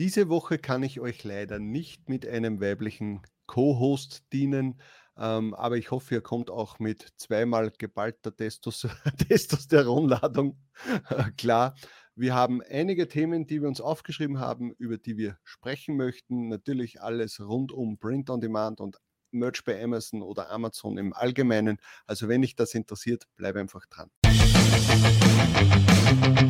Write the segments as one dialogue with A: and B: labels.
A: Diese Woche kann ich euch leider nicht mit einem weiblichen Co-Host dienen, ähm, aber ich hoffe, ihr kommt auch mit zweimal geballter Testos Testosteronladung äh, klar. Wir haben einige Themen, die wir uns aufgeschrieben haben, über die wir sprechen möchten. Natürlich alles rund um Print on Demand und Merch bei Amazon oder Amazon im Allgemeinen. Also wenn dich das interessiert, bleib einfach dran.
B: Hallo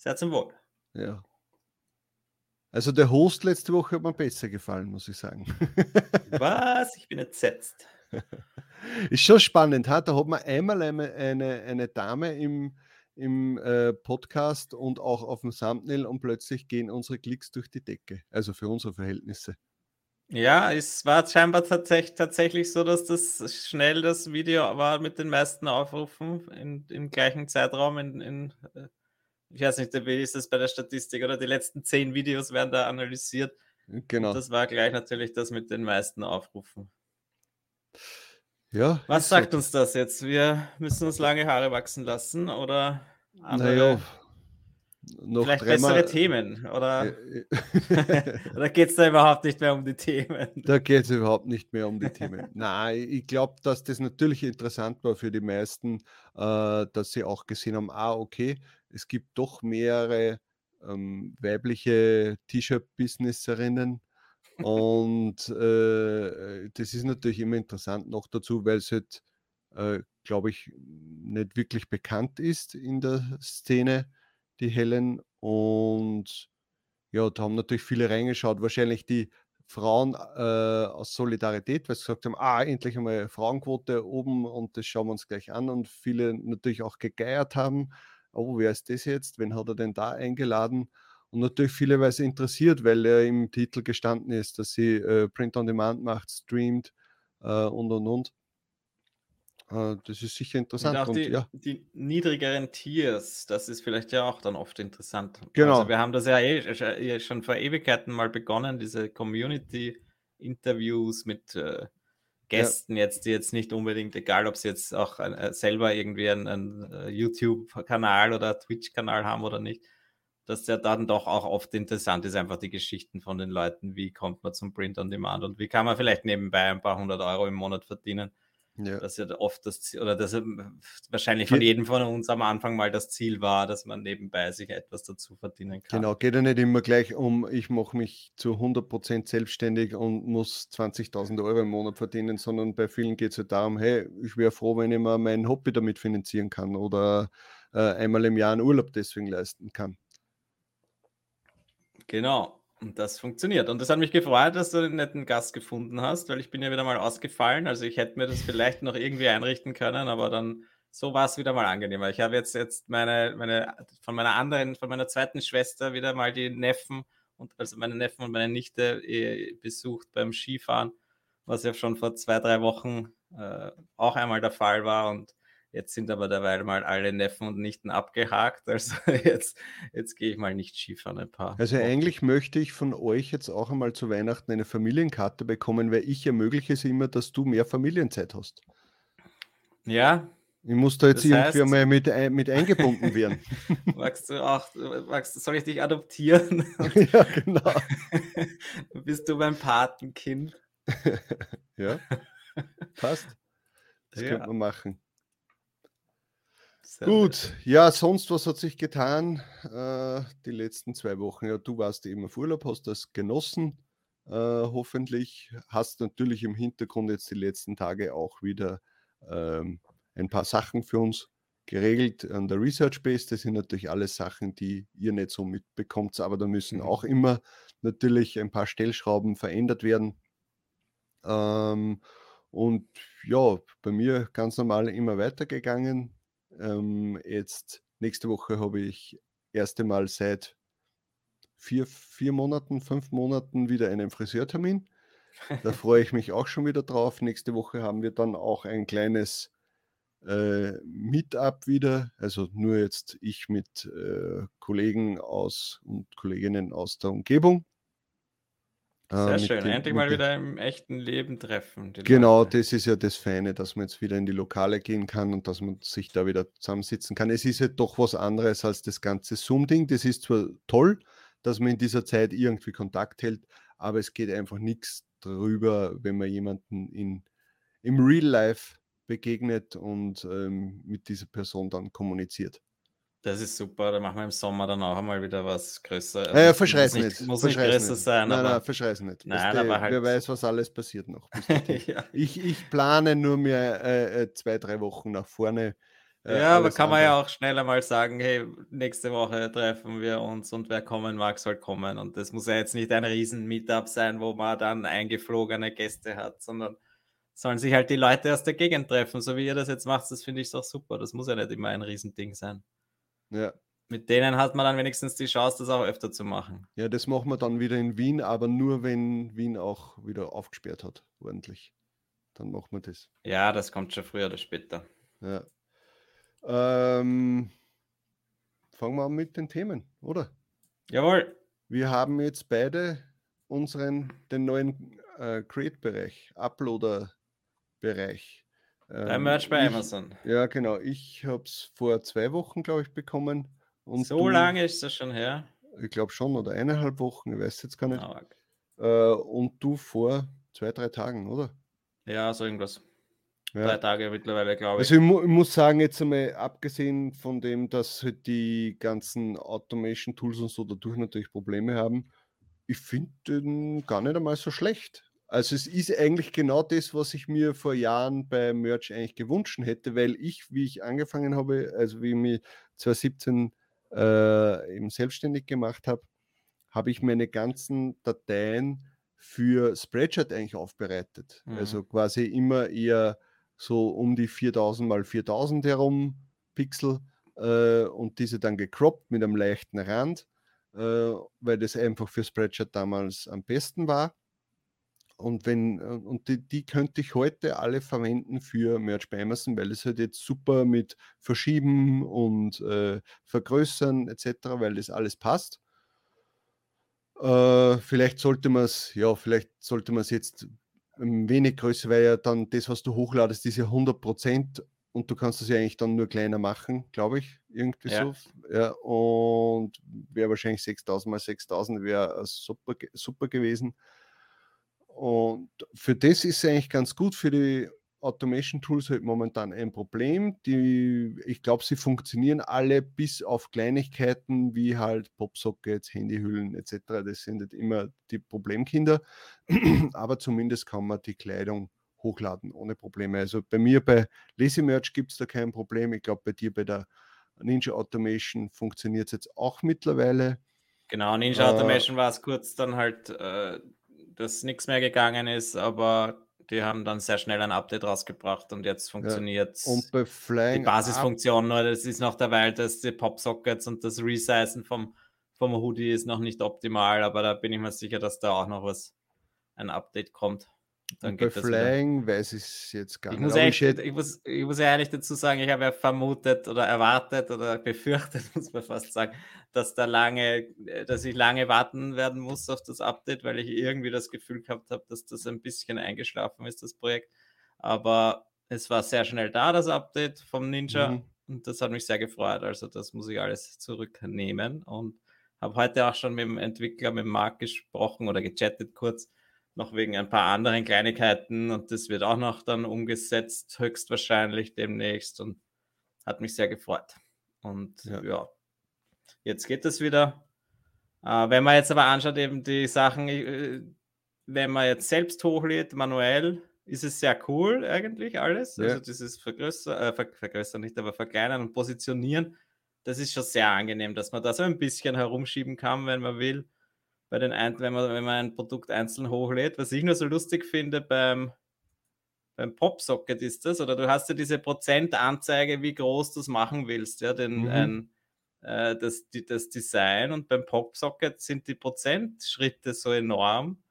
C: Sehr zum Wohl.
A: Ja. Also der Host letzte Woche hat mir besser gefallen, muss ich sagen.
C: Was? Ich bin entsetzt.
A: Ist schon spannend. Ha? Da hat man einmal eine, eine, eine Dame im, im äh, Podcast und auch auf dem Thumbnail und plötzlich gehen unsere Klicks durch die Decke. Also für unsere Verhältnisse.
C: Ja, es war scheinbar tatsächlich, tatsächlich so, dass das schnell das Video war mit den meisten Aufrufen in, im gleichen Zeitraum in, in äh, ich weiß nicht, wie ist das bei der Statistik, oder die letzten zehn Videos werden da analysiert.
A: Genau.
C: Und das war gleich natürlich das mit den meisten Aufrufen.
A: Ja.
C: Was sagt so. uns das jetzt? Wir müssen uns lange Haare wachsen lassen oder
A: andere, naja,
C: noch vielleicht bessere Themen? Oder, oder geht es da überhaupt nicht mehr um die Themen?
A: Da geht es überhaupt nicht mehr um die Themen. Nein, ich glaube, dass das natürlich interessant war für die meisten, äh, dass sie auch gesehen haben, ah, okay, es gibt doch mehrere ähm, weibliche T-Shirt-Businesserinnen. Und äh, das ist natürlich immer interessant noch dazu, weil es halt, äh, glaube ich, nicht wirklich bekannt ist in der Szene, die Helen. Und ja, da haben natürlich viele reingeschaut. Wahrscheinlich die Frauen äh, aus Solidarität, weil sie gesagt haben, ah, endlich einmal Frauenquote oben und das schauen wir uns gleich an. Und viele natürlich auch gegeiert haben oh, wer ist das jetzt? Wen hat er denn da eingeladen? Und natürlich viele, weil es interessiert, weil er im Titel gestanden ist, dass sie äh, Print on Demand macht, streamt äh, und und und. Äh, das ist sicher interessant.
C: Und auch die,
A: und, ja.
C: die, niedrigeren Tiers, das ist vielleicht ja auch dann oft interessant.
A: Genau.
C: Also wir haben das ja eh, eh schon vor Ewigkeiten mal begonnen, diese Community-Interviews mit äh, Gästen ja. jetzt, die jetzt nicht unbedingt, egal ob sie jetzt auch äh, selber irgendwie einen, einen äh, YouTube-Kanal oder Twitch-Kanal haben oder nicht, dass der dann doch auch oft interessant ist, einfach die Geschichten von im Monat verdienen. Ja. Ja oft das Ziel, oder dass wahrscheinlich von jedem von uns am Anfang mal das Ziel war, dass man nebenbei sich etwas dazu verdienen kann.
A: Genau, geht ja nicht immer gleich um, ich mache mich zu 100% selbstständig und muss 20.000 Euro im Monat verdienen, sondern bei vielen geht es ja darum, hey, ich wäre froh, wenn ich mir mein Hobby damit finanzieren kann oder äh, einmal im Jahr einen Urlaub deswegen leisten kann.
C: Genau. Und das funktioniert. Und das hat mich gefreut, dass du einen netten Gast gefunden hast, weil ich bin ja wieder mal ausgefallen. Also ich hätte mir das vielleicht noch irgendwie einrichten können, aber dann so war es wieder mal angenehmer. Ich habe jetzt, jetzt meine, meine, von meiner anderen, von meiner zweiten Schwester wieder mal die Neffen und also meine Neffen und meine Nichte eh, besucht beim Skifahren, was ja schon vor zwei, drei Wochen äh, auch einmal der Fall war. Und Jetzt sind aber derweil mal alle Neffen und Nichten abgehakt. Also jetzt, jetzt gehe ich mal nicht Skifahren ein paar.
A: Also eigentlich möchte ich von euch jetzt auch einmal zu Weihnachten eine Familienkarte bekommen, weil ich ermögliche es immer, dass du mehr Familienzeit hast.
C: Ja.
A: Ich muss da jetzt irgendwie heißt, mal mit, mit eingebunden werden.
C: magst du auch, magst, soll ich dich adoptieren?
A: ja, genau.
C: Bist du mein Patenkind?
A: ja, passt. Das ja. könnte man machen. Sehr Gut, ja, sonst was hat sich getan äh, die letzten zwei Wochen? Ja, du warst eben auf Urlaub, hast das genossen, äh, hoffentlich. Hast natürlich im Hintergrund jetzt die letzten Tage auch wieder ähm, ein paar Sachen für uns geregelt an der Research Base. Das sind natürlich alles Sachen, die ihr nicht so mitbekommt, aber da müssen mhm. auch immer natürlich ein paar Stellschrauben verändert werden. Ähm, und ja, bei mir ganz normal immer weitergegangen ähm, jetzt nächste Woche habe ich erste Mal seit vier, vier Monaten, fünf Monaten wieder einen Friseurtermin. Da freue ich mich auch schon wieder drauf. Nächste Woche haben wir dann auch ein kleines äh, Meetup wieder. Also nur jetzt ich mit äh, Kollegen aus und Kolleginnen aus der Umgebung.
C: Sehr äh, schön, den, endlich mal wieder im echten Leben treffen.
A: Genau, Leute. das ist ja das Feine, dass man jetzt wieder in die Lokale gehen kann und dass man sich da wieder zusammensitzen kann. Es ist ja doch was anderes als das ganze Zoom-Ding. Das ist zwar toll, dass man in dieser Zeit irgendwie Kontakt hält, aber es geht einfach nichts drüber, wenn man jemanden in, im Real Life begegnet und ähm, mit dieser Person dann kommuniziert.
C: Das ist super, da machen wir im Sommer dann auch einmal wieder was größer.
A: Also ja, verschreiß nicht.
C: Muss nicht größer nicht. sein.
A: Nein,
C: aber,
A: nein, verschreiß nicht.
C: Nein, aber
A: halt, wer weiß, was alles passiert noch. ja. ich, ich plane nur mehr äh, äh, zwei, drei Wochen nach vorne.
C: Äh, ja, aber kann man ja auch schneller mal sagen, hey, nächste Woche treffen wir uns und wer kommen mag, soll kommen. Und das muss ja jetzt nicht ein riesen Meetup sein, wo man dann eingeflogene Gäste hat, sondern sollen sich halt die Leute aus der Gegend treffen, so wie ihr das jetzt macht, das finde ich doch super. Das muss ja nicht immer ein Riesending sein.
A: Ja.
C: Mit denen hat man dann wenigstens die Chance, das auch öfter zu machen.
A: Ja, das machen wir dann wieder in Wien, aber nur wenn Wien auch wieder aufgesperrt hat, ordentlich. Dann machen wir das.
C: Ja, das kommt schon früher oder später.
A: Ja. Ähm, fangen wir an mit den Themen, oder?
C: Jawohl.
A: Wir haben jetzt beide unseren, den neuen äh, Create-Bereich, Uploader-Bereich.
C: Ähm, Merch bei
A: ich,
C: Amazon.
A: Ja, genau. Ich habe es vor zwei Wochen, glaube ich, bekommen.
C: Und so du, lange ist das schon her?
A: Ich glaube schon, oder eineinhalb Wochen, ich weiß jetzt gar nicht. Okay. äh, und du vor zwei, drei Tagen, oder?
C: Ja, so irgendwas. Ja. Drei Tage mittlerweile, glaube
A: ich. Also ich, mu ich, muss sagen, jetzt einmal abgesehen von dem, dass halt die ganzen Automation-Tools und so dadurch natürlich Probleme haben, ich finde den gar nicht einmal so schlecht. Also es ist eigentlich genau das, was ich mir vor Jahren bei Merch eigentlich gewünscht hätte, weil ich, wie ich angefangen habe, also wie ich mich 2017 äh, eben selbstständig gemacht habe, habe ich meine ganzen Dateien für Spreadshirt eigentlich aufbereitet. Mhm. Also quasi immer eher so um die 4000 mal 4000 herum Pixel äh, und diese dann gecroppt mit einem leichten Rand, äh, weil das einfach für Spreadshirt damals am besten war. Und wenn, äh, und die, die, könnte ich heute alle verwenden für Merch bei Amazon, weil es halt jetzt super mit Verschieben und äh, Vergrößern etc., weil das alles passt. Äh, vielleicht sollte man es, ja, vielleicht sollte man es jetzt ein wenig größer, weil ja dann das, was du hochladest, ist ja 100 Prozent und du kannst es ja eigentlich dann nur kleiner machen, glaube ich, irgendwie ja. so. Ja, und wäre wahrscheinlich 6000 mal 6000 wäre super, super gewesen. Und für das ist es eigentlich ganz gut. Für die Automation Tools halt momentan ein Problem. Die, ich glaube, sie funktionieren alle bis auf Kleinigkeiten wie halt Popsockets, Handyhüllen etc. Das sind halt immer die Problemkinder. Aber zumindest kann man die Kleidung hochladen ohne Probleme. Also bei mir bei Lazy Merch gibt es da kein Problem. Ich glaube, bei dir bei der Ninja Automation funktioniert es jetzt auch mittlerweile.
C: Genau, Ninja äh, Automation war es kurz dann halt. Äh dass nichts mehr gegangen ist, aber die haben dann sehr schnell ein Update rausgebracht und jetzt funktioniert
A: ja. Und bei Flying
C: die Basisfunktion, nur das ist noch derweil, dass die Popsockets und das Resizen vom, vom Hoodie ist noch nicht optimal, aber da bin ich mir sicher, dass da auch noch was ein Update kommt.
A: Dann bei Flying weiß ich es jetzt gar
C: ich
A: nicht.
C: Muss ich, ich, muss, ich muss ehrlich dazu sagen, ich habe ja vermutet oder erwartet oder befürchtet, muss man fast sagen, dass da lange, äh, dass ich lange warten werden muss auf das Update, weil ich irgendwie das Gefühl gehabt habe, dass das ein bisschen eingeschlafen ist, das Projekt. Aber es war sehr schnell da, das Update vom Ninja. Mhm. Und das hat mich sehr gefreut. Also das muss ich alles zurücknehmen. Und habe heute auch schon mit dem Entwickler, mit Marc gesprochen oder gechattet kurz noch wegen ein paar anderen Kleinigkeiten und das wird auch noch dann umgesetzt, höchstwahrscheinlich demnächst und hat mich sehr gefreut. Und ja, ja jetzt geht es wieder. Äh, wenn man jetzt aber anschaut, eben die Sachen, äh, wenn man jetzt selbst hochlädt, manuell, ist es sehr cool eigentlich alles. Ja. Also dieses Vergrößern, äh, ver vergrößern nicht, aber verkleinern und positionieren, das ist schon sehr angenehm, dass man da so ein bisschen herumschieben kann, wenn man will bei den ein wenn man, wenn man ein Produkt einzeln hochlädt. Was ich nur so lustig finde beim, beim Popsocket ist das, oder du hast ja diese Prozentanzeige, wie groß du es machen willst, ja, den, mhm. ein, äh, das, die, das Design und beim Popsocket sind die Prozentschritte so enorm.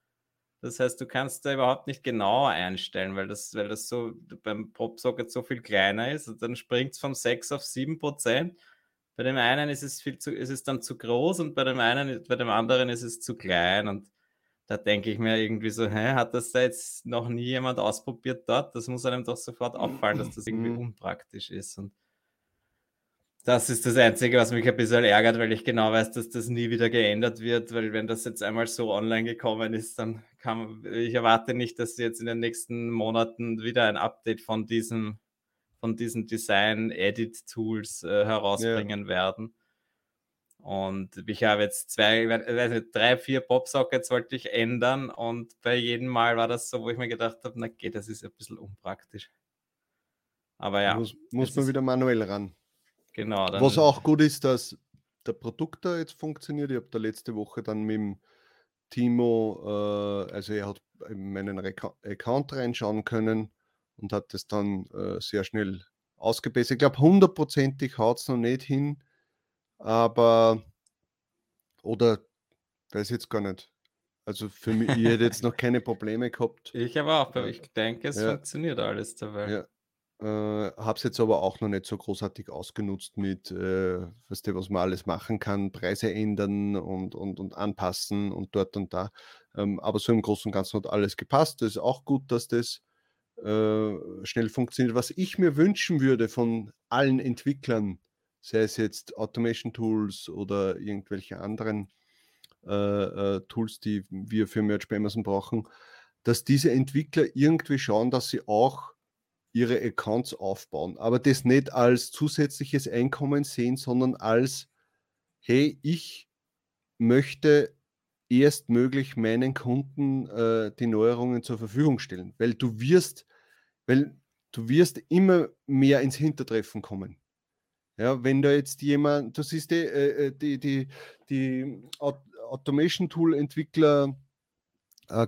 C: Das heißt, du kannst da überhaupt nicht genau einstellen, weil das, weil das so beim Popsocket so viel kleiner ist. Und dann springt es von 6 auf 7 Prozent. Bei dem einen ist es viel zu, ist es dann zu groß und bei dem einen, bei dem anderen ist es zu klein. Und da denke ich mir irgendwie so, hä, hat das da jetzt noch nie jemand ausprobiert dort? Das muss einem doch sofort auffallen, dass das irgendwie mhm. unpraktisch ist. Und das ist das Einzige, was mich ein bisschen ärgert, weil ich genau weiß, dass das nie wieder geändert wird, weil wenn das jetzt einmal so online gekommen ist, dann kann ich erwarte nicht, dass jetzt in den nächsten Monaten wieder ein Update von diesem von diesen Design-Edit-Tools äh, herausbringen ja. werden. Und ich habe jetzt zwei, nicht, drei, vier Popsockets wollte ich ändern und bei jedem Mal war das so, wo ich mir gedacht habe, na geht, das ist ein bisschen unpraktisch.
A: Aber ja. Muss, muss man wieder manuell ran.
C: Genau.
A: Was auch gut ist, dass der Produkt da jetzt funktioniert. Ich habe da letzte Woche dann mit dem Timo, äh, also er hat in meinen Account reinschauen können und hat das dann äh, sehr schnell ausgebessert. Ich glaube, hundertprozentig haut es noch nicht hin aber oder weiß jetzt gar nicht. Also für mich, ich hätte jetzt noch keine Probleme gehabt.
C: Ich aber auch, ich denke, es ja. funktioniert alles dabei.
A: Ja. Äh, habe es jetzt aber auch noch nicht so großartig ausgenutzt mit, äh, weißt du, was man alles machen kann, Preise ändern und, und, und anpassen und dort und da. Ähm, aber so im Großen und Ganzen hat alles gepasst. Das ist auch gut, dass das äh, schnell funktioniert. Was ich mir wünschen würde von allen Entwicklern, sei es jetzt Automation Tools oder irgendwelche anderen äh, äh, Tools, die wir für Merch bei Amazon brauchen, dass diese Entwickler irgendwie schauen, dass sie auch ihre Accounts aufbauen, aber das nicht als zusätzliches Einkommen sehen, sondern als, hey, ich möchte erstmöglich meinen Kunden äh, die Neuerungen zur Verfügung stellen, weil du wirst, weil du wirst immer mehr ins Hintertreffen kommen. Ja, wenn da jetzt jemand, du siehst die, äh, äh die, die, die Automation-Tool-Entwickler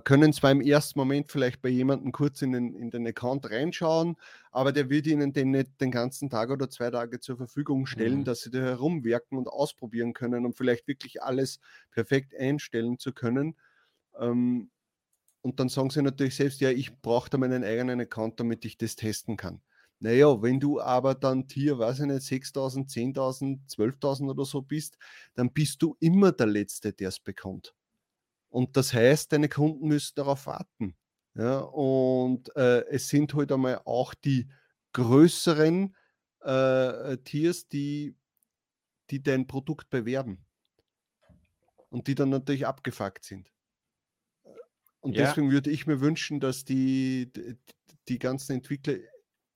A: können zwar im ersten Moment vielleicht bei jemandem kurz in den, in den Account reinschauen, aber der wird ihnen den nicht den ganzen Tag oder zwei Tage zur Verfügung stellen, mhm. dass sie da herumwerken und ausprobieren können, um vielleicht wirklich alles perfekt einstellen zu können. Ähm, und dann sagen sie natürlich selbst, ja, ich brauche da meinen eigenen Account, damit ich das testen kann. Naja, wenn du aber dann Tier, weiß ich nicht, 6.000, 10.000, 12.000 oder so bist, dann bist du immer der Letzte, der es bekommt. Und das heißt, deine Kunden müssen darauf warten. Ja, und äh, es sind halt einmal auch die größeren äh, Tiers, die, die dein Produkt bewerben. Und die dann natürlich abgefuckt sind. Und ja. deswegen würde ich mir wünschen, dass die, die, die ganzen Entwickler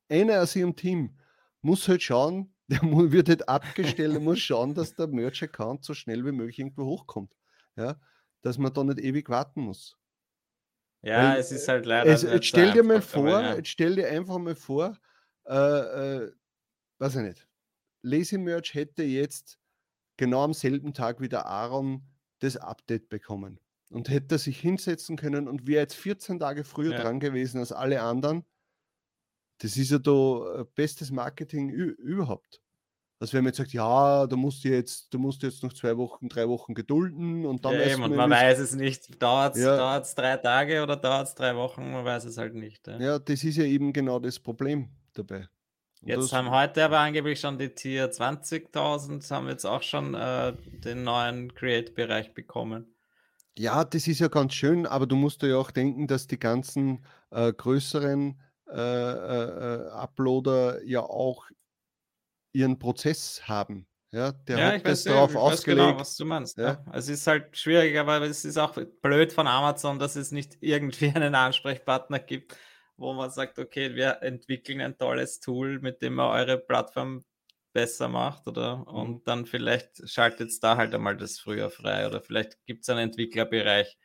A: einer aus ihrem Team muss halt schauen, der wird halt abgestellt, muss schauen, dass der Merch-Account so schnell wie möglich irgendwo hochkommt. Ja, dass man da nicht ewig warten muss.
C: Ja, Weil, es ist halt leider.
A: Es, jetzt stell dir mal vor, ja. jetzt stell dir einfach mal vor, äh, äh, weiß ich nicht, Lazy Merch hätte jetzt genau am selben Tag wie der Aaron das Update bekommen und hätte sich hinsetzen können und wäre jetzt 14 Tage früher ja. dran gewesen als alle anderen das ist ja da äh, bestes Marketing überhaupt. Also wenn man jetzt sagt, ja, da musst du jetzt, du musst jetzt noch zwei Wochen, drei Wochen gedulden und dann
C: ja, eben, und man weiß es nicht, dauert es ja. drei Tage oder dauert es drei Wochen, man weiß es halt nicht.
A: Ja. ja. das ist ja eben genau das Problem dabei.
C: Und jetzt haben heute aber angeblich schon die Tier 20.000, haben jetzt auch schon äh, den neuen Create-Bereich bekommen.
A: Ja, das ist ja ganz schön, aber du musst ja auch denken, dass die ganzen äh, größeren äh, äh, Uploader ja auch ihren Prozess haben. Ja, der ja, hat das darauf ich ausgelegt. Weiß genau,
C: was du meinst. Ja. ja. Es ist halt schwierig, aber es ist auch blöd von Amazon, dass es nicht irgendwie einen Ansprechpartner gibt, wo man sagt, okay, wir entwickeln ein tolles Tool, mit dem man eure Plattform besser macht, oder? Mhm. Und dann vielleicht schaltet es da halt einmal das früher frei, oder vielleicht gibt es einen Entwicklerbereich,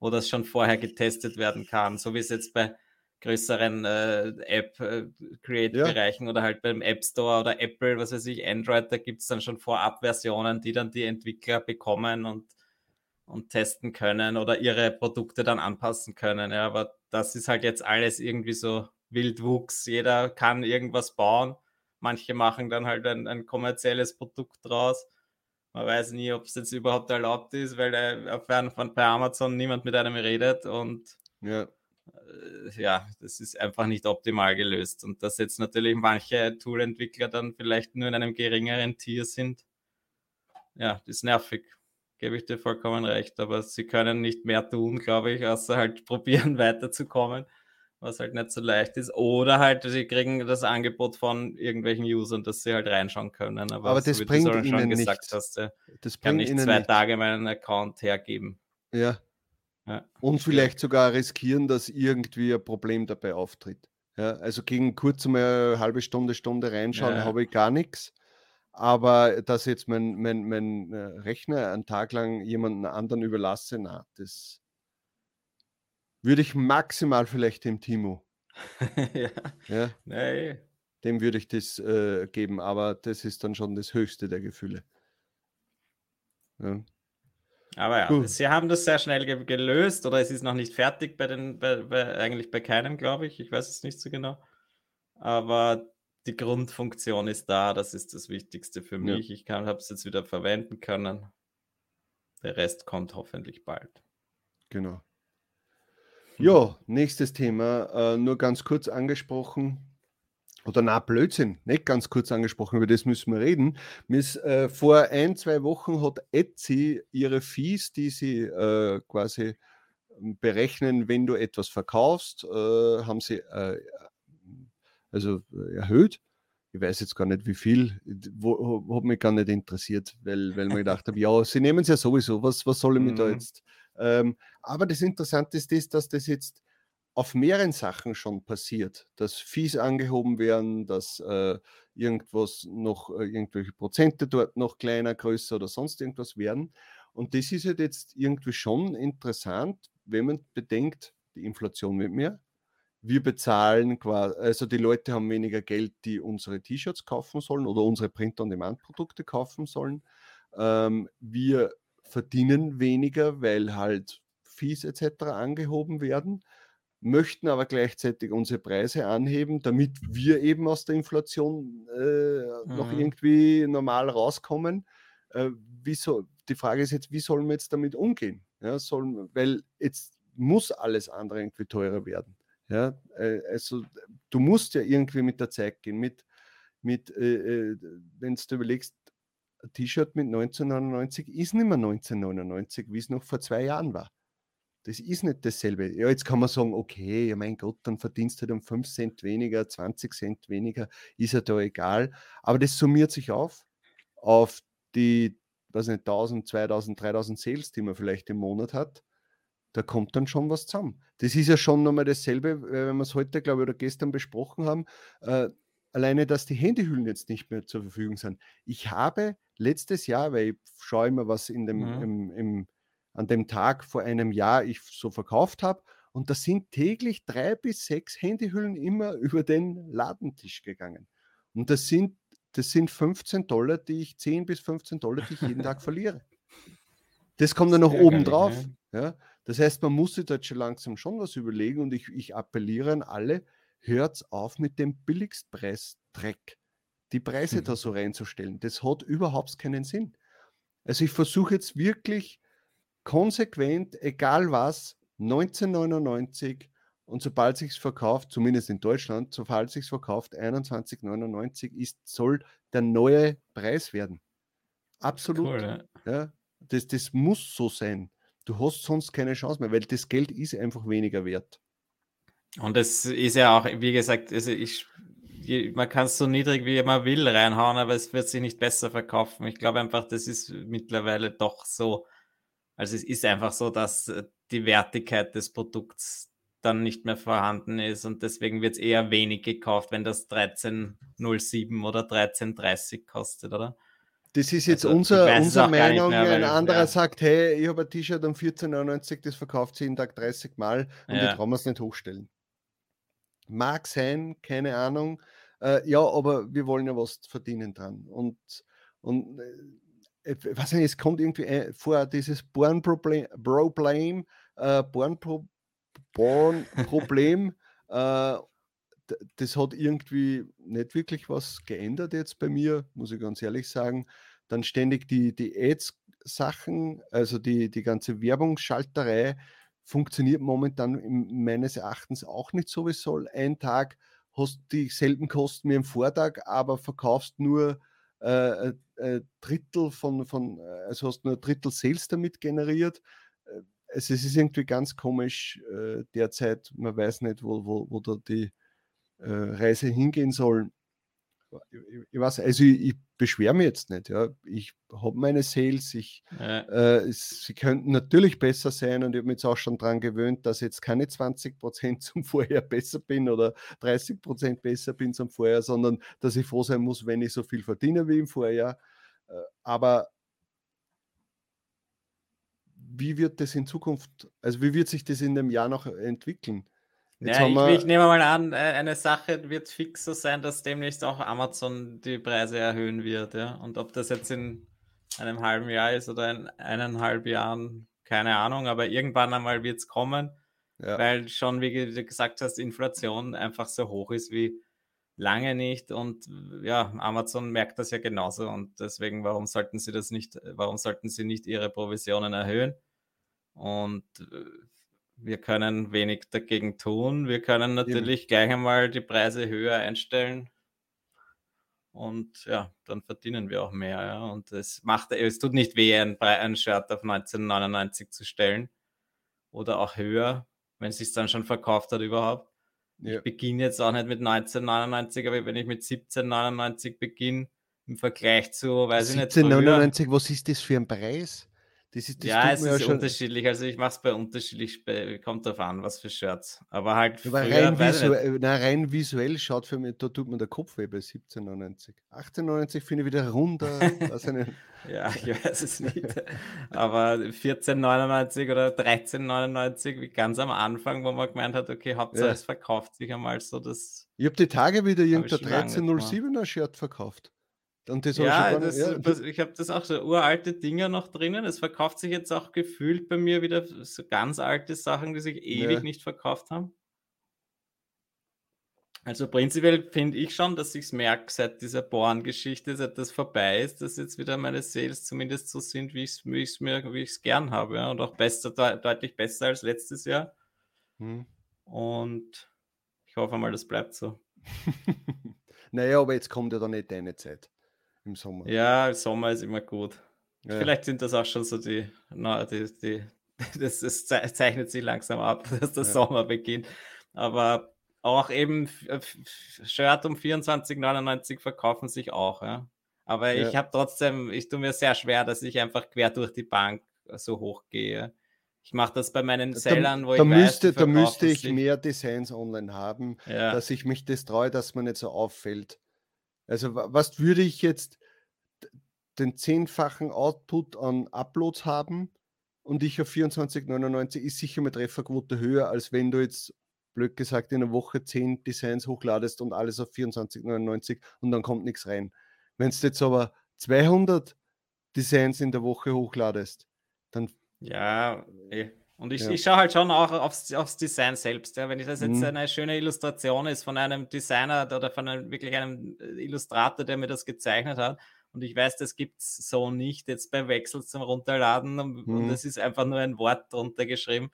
C: wo das schon vorher getestet werden kann, so wie es jetzt bei größeren äh, App-Create-Bereichen äh, ja. oder halt beim App Store oder Apple, was weiß ich, Android, da gibt es dann schon Vorab-Versionen, die dann die Entwickler bekommen und, und testen können oder ihre Produkte dann anpassen können. Ja, aber das ist halt jetzt alles irgendwie so Wildwuchs. Jeder kann irgendwas bauen. Manche machen dann halt ein, ein kommerzielles Produkt draus. Man weiß nie, ob es jetzt überhaupt erlaubt ist, weil äh, von, bei Amazon niemand mit einem redet und
A: Ja.
C: Äh, ja, das ist einfach nicht optimal gelöst. Und dass jetzt natürlich manche Tool-Entwickler dann vielleicht nur in einem geringeren Tier sind, ja, das ist nervig. Gebe ich dir vollkommen recht. Aber sie können nicht mehr tun, glaube ich, außer halt probieren weiterzukommen, was halt nicht so leicht ist. Oder halt, sie kriegen das Angebot von irgendwelchen Usern, dass sie halt reinschauen können. Aber,
A: Aber das
C: wie du
A: bringt
C: schon
A: ihnen
C: gesagt hast, äh,
A: Das
C: ich kann
A: bringt
C: nicht
A: ihnen
C: zwei
A: nichts.
C: Tage meinen Account hergeben.
A: Ja.
C: Ja,
A: Und vielleicht sogar riskieren, dass irgendwie ein Problem dabei auftritt. Ja, also gegen kurz mal eine halbe Stunde, Stunde reinschauen,
C: Ja.
A: habe ich gar nichts. Aber dass jetzt mein, mein, mein äh, Rechner einen Tag lang jemanden anderen überlasse, na, das würde ich maximal vielleicht dem Timo,
C: ja,
A: ja,
C: nee.
A: dem würde ich das äh, geben, aber das ist dann schon das höchste der Gefühle. Ja.
C: Aber ja,
A: Gut.
C: sie haben das sehr schnell ge gelöst oder es ist noch nicht fertig bei den, bei, bei, eigentlich bei keinem, glaube ich. Ich weiß es nicht so genau. Aber die Grundfunktion ist da, das ist das Wichtigste für
A: Ja.
C: mich. Ich habe es jetzt wieder verwenden können. Der Rest kommt hoffentlich bald.
A: Genau.
C: Hm.
A: Ja, nächstes Thema, äh, nur ganz kurz angesprochen. Oder na, Blödsinn, nicht ganz kurz angesprochen, über das müssen wir reden. Mir ist, äh, vor ein, zwei Wochen hat Etsy ihre Fees, die sie äh, quasi berechnen, wenn du etwas verkaufst, äh, haben sie äh, also äh, erhöht. Ich weiß jetzt gar nicht, wie viel, wo, hat mich gar nicht interessiert, weil, weil mir gedacht habe, ja, sie nehmen es ja sowieso, was, was soll ich mir da
C: Mhm.
A: jetzt? Ähm, aber das Interessante ist das, dass das jetzt auf mehreren Sachen schon passiert, dass Fees angehoben werden, dass äh, irgendwas noch, äh, irgendwelche Prozente dort noch kleiner, größer oder sonst irgendwas werden. Und das ist halt jetzt irgendwie schon interessant, wenn man bedenkt, die Inflation wird mehr. Wir bezahlen quasi, also die Leute haben weniger Geld, die unsere T-Shirts kaufen sollen oder unsere Print-on-Demand-Produkte kaufen sollen. Ähm, wir verdienen weniger, weil halt Fees etc. angehoben werden, möchten aber gleichzeitig unsere Preise anheben, damit wir eben aus der Inflation äh, noch
C: Mhm.
A: irgendwie normal rauskommen. Äh, soll- die Frage ist jetzt, wie sollen wir jetzt damit umgehen? Ja, sollen, weil jetzt muss alles andere irgendwie teurer werden. Ja, äh, also du musst ja irgendwie mit der Zeit gehen, mit, mit äh, wenn du überlegst, ein T-Shirt mit 1999 ist nicht mehr 1999, wie es noch vor zwei Jahren war. Das ist nicht dasselbe. Ja, jetzt kann man sagen, okay, ja mein Gott, dann verdienst du halt um 5 Cent weniger, 20 Cent weniger, ist ja da egal. Aber das summiert sich auf, auf die, weiß nicht, 1000, 2000, 3000 Sales, die man vielleicht im Monat hat. Da kommt dann schon was zusammen. Das ist ja schon nochmal dasselbe, äh, wenn wir es heute, glaube ich, oder gestern besprochen haben. Äh, alleine, dass die Handyhüllen jetzt nicht mehr zur Verfügung sind. Ich habe letztes Jahr, weil ich schaue immer, was in dem,
C: Mhm.
A: im, im, an dem Tag vor einem Jahr ich so verkauft habe. Und da sind täglich drei bis sechs Handyhüllen immer über den Ladentisch gegangen. Und das sind, das sind 15 Dollar, die ich, 10 bis 15 Dollar, die ich jeden Tag verliere. Das kommt dann noch oben drauf. Ja? Das heißt, man muss sich dort schon langsam schon was überlegen und ich, ich appelliere an alle, hört auf mit dem Billigstpreis-Dreck, die Preise da so reinzustellen. Das hat überhaupt keinen Sinn. Also ich versuche jetzt wirklich konsequent, egal was, 1999 und sobald sich verkauft, zumindest in Deutschland, sobald sich verkauft, 21,99 ist, soll der neue Preis werden. Absolut.
C: Cool, ja.
A: Ja, das, das muss so sein. Du hast sonst keine Chance mehr, weil das Geld ist einfach weniger wert.
C: Und es ist ja auch, wie gesagt, also ich, man kann es so niedrig wie man will reinhauen, aber es wird sich nicht besser verkaufen. Ich glaube einfach, das ist mittlerweile doch so. Also es ist einfach so, dass äh, die Wertigkeit des Produkts dann nicht mehr vorhanden ist und deswegen wird es eher wenig gekauft, wenn das 13,07 oder 13,30 kostet, oder?
A: Das ist jetzt
C: Also,
A: unser, unsere Meinung.
C: mehr,
A: ein anderer
C: ja.
A: sagt, hey, ich habe ein T-Shirt um 14,99, das verkauft sich jeden Tag 30 Mal und
C: Ja.
A: ich traue mir es nicht hochstellen. Mag sein, keine Ahnung. Äh, ja, aber wir wollen ja was verdienen dran. Und, und äh, nicht, es kommt irgendwie ein- vor, dieses Born-Problem, Problem, äh, Born-Pro- Born-Problem, äh, d- das hat irgendwie nicht wirklich was geändert jetzt bei mir, muss ich ganz ehrlich sagen. dann ständig die, die Ads-Sachen, also die, die ganze Werbungsschalterei funktioniert momentan meines Erachtens auch nicht so, wie es soll. Ein Tag hast dieselben Kosten wie im Vortag, aber verkaufst nur äh, äh, Drittel von, von, also hast nur ein Drittel Sales damit generiert. Äh, also es ist irgendwie ganz komisch äh, derzeit. Man weiß nicht, wo, wo, wo da die äh, Reise hingehen soll ich, weiß, also ich, ich beschwere mich jetzt nicht. Ja. Ich habe meine Sales, ich, ja. äh, sie könnten natürlich besser sein und ich habe mich jetzt auch schon daran gewöhnt, dass ich jetzt keine 20% zum Vorher besser bin oder 30% besser bin zum Vorher, sondern dass ich froh sein muss, wenn ich so viel verdiene wie im Vorjahr. Äh, aber wie wird das in Zukunft, also wie wird sich das in dem Jahr noch entwickeln?
C: Ja, ich, ich, nehme mal an, äh, eine Sache wird fix so sein, dass demnächst auch Amazon die Preise erhöhen wird. Ja? Und ob das jetzt in einem halben Jahr ist oder in eineinhalb Jahren, keine Ahnung, aber irgendwann einmal wird es kommen, ja. weil schon, wie du gesagt hast, Inflation einfach so hoch ist wie lange nicht. Und ja, Amazon merkt das ja genauso. Und deswegen, warum sollten sie das nicht, warum sollten sie nicht ihre Provisionen erhöhen? Und äh, wir können wenig dagegen tun. Wir können natürlich Eben. gleich einmal die Preise höher einstellen. Und ja, dann verdienen wir auch mehr. Ja. Und es macht, es tut nicht weh, ein, ein Shirt auf 1999 zu stellen. Oder auch höher, wenn es sich dann schon verkauft hat überhaupt. Ja. Ich beginne jetzt auch nicht mit 1999, aber wenn ich mit 1799 beginne, im Vergleich zu, weiß 17,
A: ich nicht. 1799, was ist das für ein Preis?
C: Das ist, das ja, es ist ja unterschiedlich. Also ich mache es bei unterschiedlich, kommt darauf an, was für Shirts. Aber halt.
A: Aber früher, rein, visuell, na, rein visuell schaut für mich, da tut mir der Kopf weh bei 17,99. 18,99 finde ich wieder runder.
C: ja, ich weiß es nicht. Aber 14,99 oder 13,99, wie ganz am Anfang, wo man gemeint hat, okay, Hauptsache ja. es verkauft sich einmal so das.
A: Ich habe die Tage wieder irgendein 13,07er Shirt verkauft.
C: Und das ja, das, ja, das, ich habe das auch so uralte Dinger noch drinnen. Es verkauft sich jetzt auch gefühlt bei mir wieder so ganz alte Sachen, die sich ewig ja. nicht verkauft haben. Also prinzipiell finde ich schon, dass ich es merke, seit dieser Born-Geschichte, seit das vorbei ist, dass jetzt wieder meine Sales zumindest so sind, wie ich es wie mir, wie ich es gern habe. Ja? Und auch besser, de deutlich besser als letztes Jahr. Hm. Und ich hoffe mal, das bleibt so.
A: naja, aber jetzt kommt ja dann nicht deine Zeit im Sommer.
C: Ja, Sommer ist immer gut. Ja. Vielleicht sind das auch schon so die, na, die, die das, das, zeichnet sich langsam ab, dass der ja. Sommer beginnt. Aber auch eben Shirt um 24,99 verkaufen sich auch. Ja. Aber ja. ich habe trotzdem, ich tue mir sehr schwer, dass ich einfach quer durch die Bank so hoch gehe. Ich mache das bei meinen Sellern, wo
A: da ich müsste, weiß, Da müsste ich mehr Designs online haben, dass ich mich das traue, dass man nicht so auffällt. Also was würde ich jetzt den zehnfachen Output an Uploads haben und ich auf 24,99 ist sicher mit Trefferquote höher, als wenn du jetzt, blöd gesagt, in einer Woche zehn Designs hochladest und alles auf 24,99 und dann kommt nichts rein. Wenn du jetzt aber 200 Designs in der Woche hochladest, dann...
C: Ja, eh. Und ich, ja. ich schaue halt schon auch aufs, aufs Design selbst. Ja. Wenn das jetzt mhm. eine schöne Illustration ist von einem Designer oder von einem wirklich einem äh, Illustrator, der mir das gezeichnet hat, und ich weiß, das gibt es so nicht jetzt beim Wechsel zum Runterladen und, mhm. und es ist einfach nur ein Wort drunter geschrieben.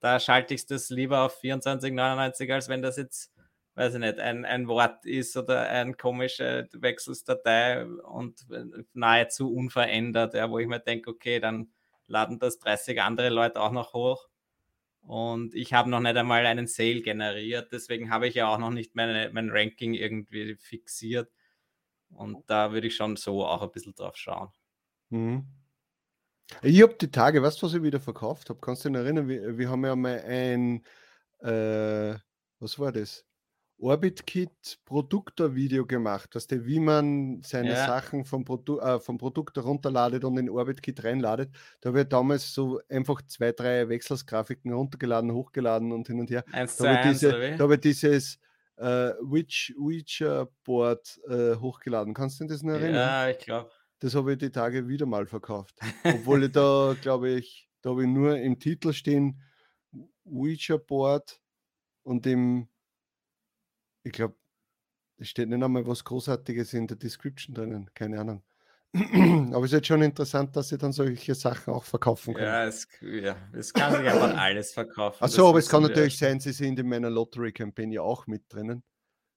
C: Da schalte ich das lieber auf 24,99, als wenn das jetzt, weiß ich nicht, ein, ein Wort ist oder eine komische Wechselsdatei und äh, nahezu unverändert, ja, wo ich mir denke, okay, dann laden das 30 andere Leute auch noch hoch. Und ich habe noch nicht einmal einen Sale generiert, deswegen habe ich ja auch noch nicht meine, mein Ranking irgendwie fixiert. Und da würde ich schon so auch ein bisschen drauf schauen.
A: Mhm. Ich habe die Tage, weißt du, was ich wieder verkauft habe? Kannst du dich erinnern? Wir, wir haben ja mal ein, äh, was war das? Orbitkit Produktor-Video gemacht, dass der, wie man seine ja. Sachen vom, Produ äh, vom Produkt herunterladet und in Orbitkit reinladet. Da habe ich damals so einfach zwei, drei Wechselsgrafiken runtergeladen, hochgeladen und hin und her. Eins da habe ich, diese, da ich dieses äh, Witch, Witcher-Board äh, hochgeladen. Kannst du dich das noch erinnern?
C: Ja, ich glaube.
A: Das habe ich die Tage wieder mal verkauft. Obwohl ich da, glaube ich, da habe ich nur im Titel stehen Witcher-Board und im ich glaube, es steht nicht einmal was Großartiges in der Description drinnen, keine Ahnung. Aber es ist jetzt schon interessant, dass sie dann solche Sachen auch verkaufen können.
C: Ja, es, ja, es kann sich einfach alles verkaufen.
A: Achso, aber es kann natürlich sein, sie sind in meiner Lottery-Kampagne auch mit drinnen,